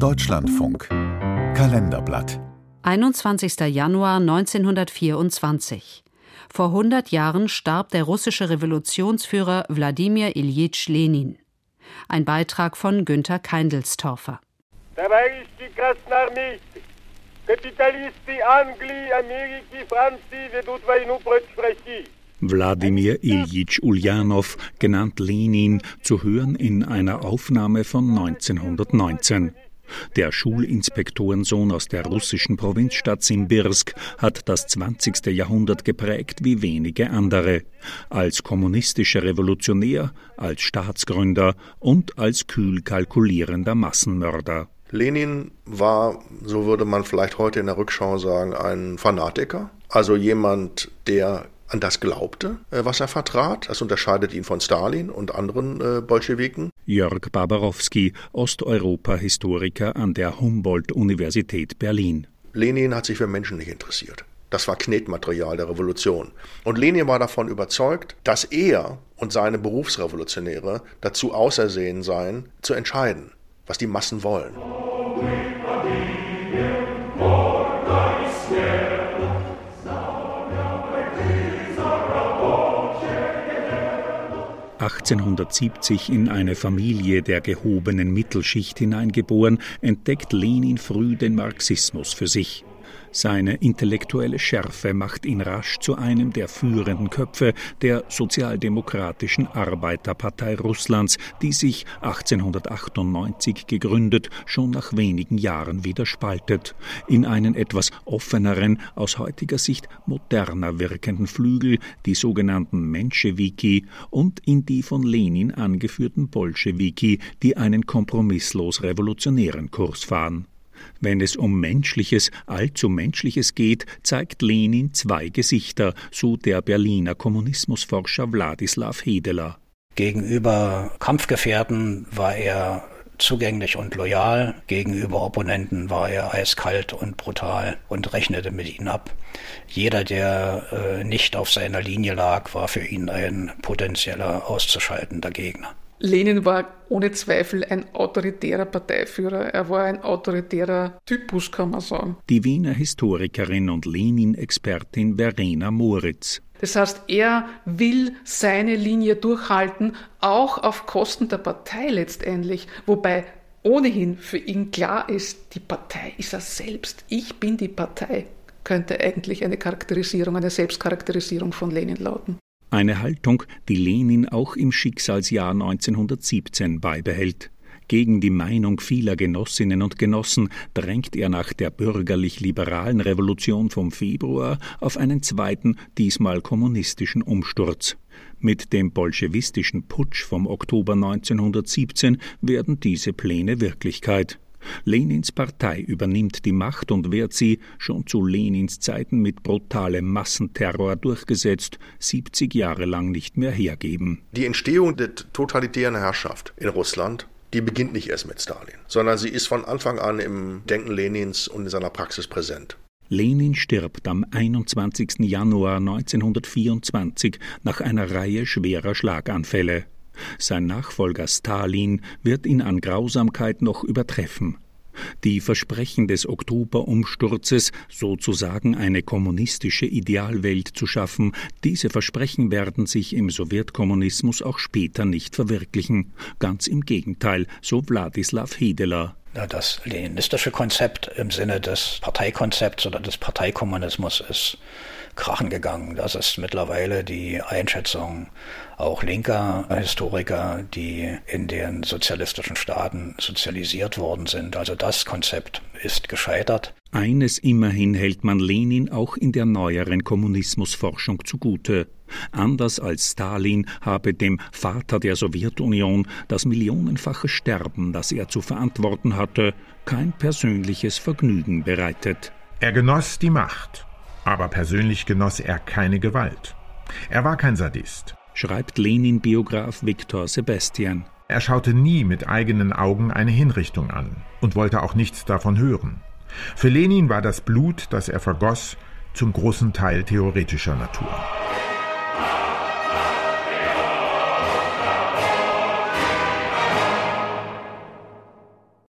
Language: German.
Deutschlandfunk Kalenderblatt 21. Januar 1924. Vor 100 Jahren starb der russische Revolutionsführer Wladimir Iljitsch Lenin. Ein Beitrag von Günter Keindelstorfer. Товарищи красноармейцы, капиталисты Англии, Америки, Франции ведут войну против России. Wladimir Iljitsch Ulyanov, genannt Lenin, zu hören in einer Aufnahme von 1919. Der Schulinspektorensohn aus der russischen Provinzstadt Simbirsk hat das 20. Jahrhundert geprägt wie wenige andere. Als kommunistischer Revolutionär, als Staatsgründer und als kühl kalkulierender Massenmörder. Lenin war, so würde man vielleicht heute in der Rückschau sagen, ein Fanatiker. Also jemand, der an das glaubte, äh, was er vertrat. Das unterscheidet ihn von Stalin und anderen äh, Bolschewiken. Jörg Barbarowski, Osteuropa-Historiker an der Humboldt-Universität Berlin. Lenin hat sich für Menschen nicht interessiert. Das war Knetmaterial der Revolution. Und Lenin war davon überzeugt, dass er und seine Berufsrevolutionäre dazu ausersehen seien, zu entscheiden, was die Massen wollen. 1870 in eine Familie der gehobenen Mittelschicht hineingeboren, entdeckt Lenin früh den Marxismus für sich. Seine intellektuelle Schärfe macht ihn rasch zu einem der führenden Köpfe der Sozialdemokratischen Arbeiterpartei Russlands, die sich 1898 gegründet, schon nach wenigen Jahren wieder spaltet, in einen etwas offeneren, aus heutiger Sicht moderner wirkenden Flügel, die sogenannten Menschewiki, und in die von Lenin angeführten Bolschewiki, die einen kompromisslos revolutionären Kurs fahren. Wenn es um Menschliches, allzu Menschliches geht, zeigt Lenin zwei Gesichter, so der Berliner Kommunismusforscher Wladislaw Hedeler. Gegenüber Kampfgefährten war er zugänglich und loyal, gegenüber Opponenten war er eiskalt und brutal und rechnete mit ihnen ab. Jeder, der äh, nicht auf seiner Linie lag, war für ihn ein potenzieller auszuschaltender Gegner. Lenin war ohne Zweifel ein autoritärer Parteiführer. Er war ein autoritärer Typus, kann man sagen. Die Wiener Historikerin und Lenin-Expertin Verena Moritz. Das heißt, er will seine Linie durchhalten, auch auf Kosten der Partei letztendlich. Wobei ohnehin für ihn klar ist, die Partei ist er selbst. Ich bin die Partei, könnte eigentlich eine Charakterisierung, eine Selbstcharakterisierung von Lenin lauten. Eine Haltung, die Lenin auch im Schicksalsjahr 1917 beibehält. Gegen die Meinung vieler Genossinnen und Genossen drängt er nach der bürgerlich-liberalen Revolution vom Februar auf einen zweiten, diesmal kommunistischen Umsturz. Mit dem bolschewistischen Putsch vom Oktober 1917 werden diese Pläne Wirklichkeit. Lenins Partei übernimmt die Macht und wird sie, schon zu Lenins Zeiten mit brutalem Massenterror durchgesetzt, 70 Jahre lang nicht mehr hergeben. Die Entstehung der totalitären Herrschaft in Russland die beginnt nicht erst mit Stalin, sondern sie ist von Anfang an im Denken Lenins und in seiner Praxis präsent. Lenin stirbt am 21. Januar 1924 nach einer Reihe schwerer Schlaganfälle. Sein Nachfolger Stalin wird ihn an Grausamkeit noch übertreffen. Die Versprechen des Oktoberumsturzes, sozusagen eine kommunistische Idealwelt zu schaffen, diese Versprechen werden sich im Sowjetkommunismus auch später nicht verwirklichen. Ganz im Gegenteil, so Wladislaw Hedeler. Das leninistische Konzept im Sinne des Parteikonzepts oder des Parteikommunismus ist krachen gegangen. Das ist mittlerweile die Einschätzung auch linker Historiker, die in den sozialistischen Staaten sozialisiert worden sind. Also das Konzept ist gescheitert. Eines immerhin hält man Lenin auch in der neueren Kommunismusforschung zugute. Anders als Stalin habe dem Vater der Sowjetunion das millionenfache Sterben, das er zu verantworten hatte, kein persönliches Vergnügen bereitet. Er genoss die Macht, aber persönlich genoss er keine Gewalt. Er war kein Sadist, schreibt Lenin-Biograf Viktor Sebastian. Er schaute nie mit eigenen Augen eine Hinrichtung an und wollte auch nichts davon hören. Für Lenin war das Blut, das er vergoss, zum großen Teil theoretischer Natur.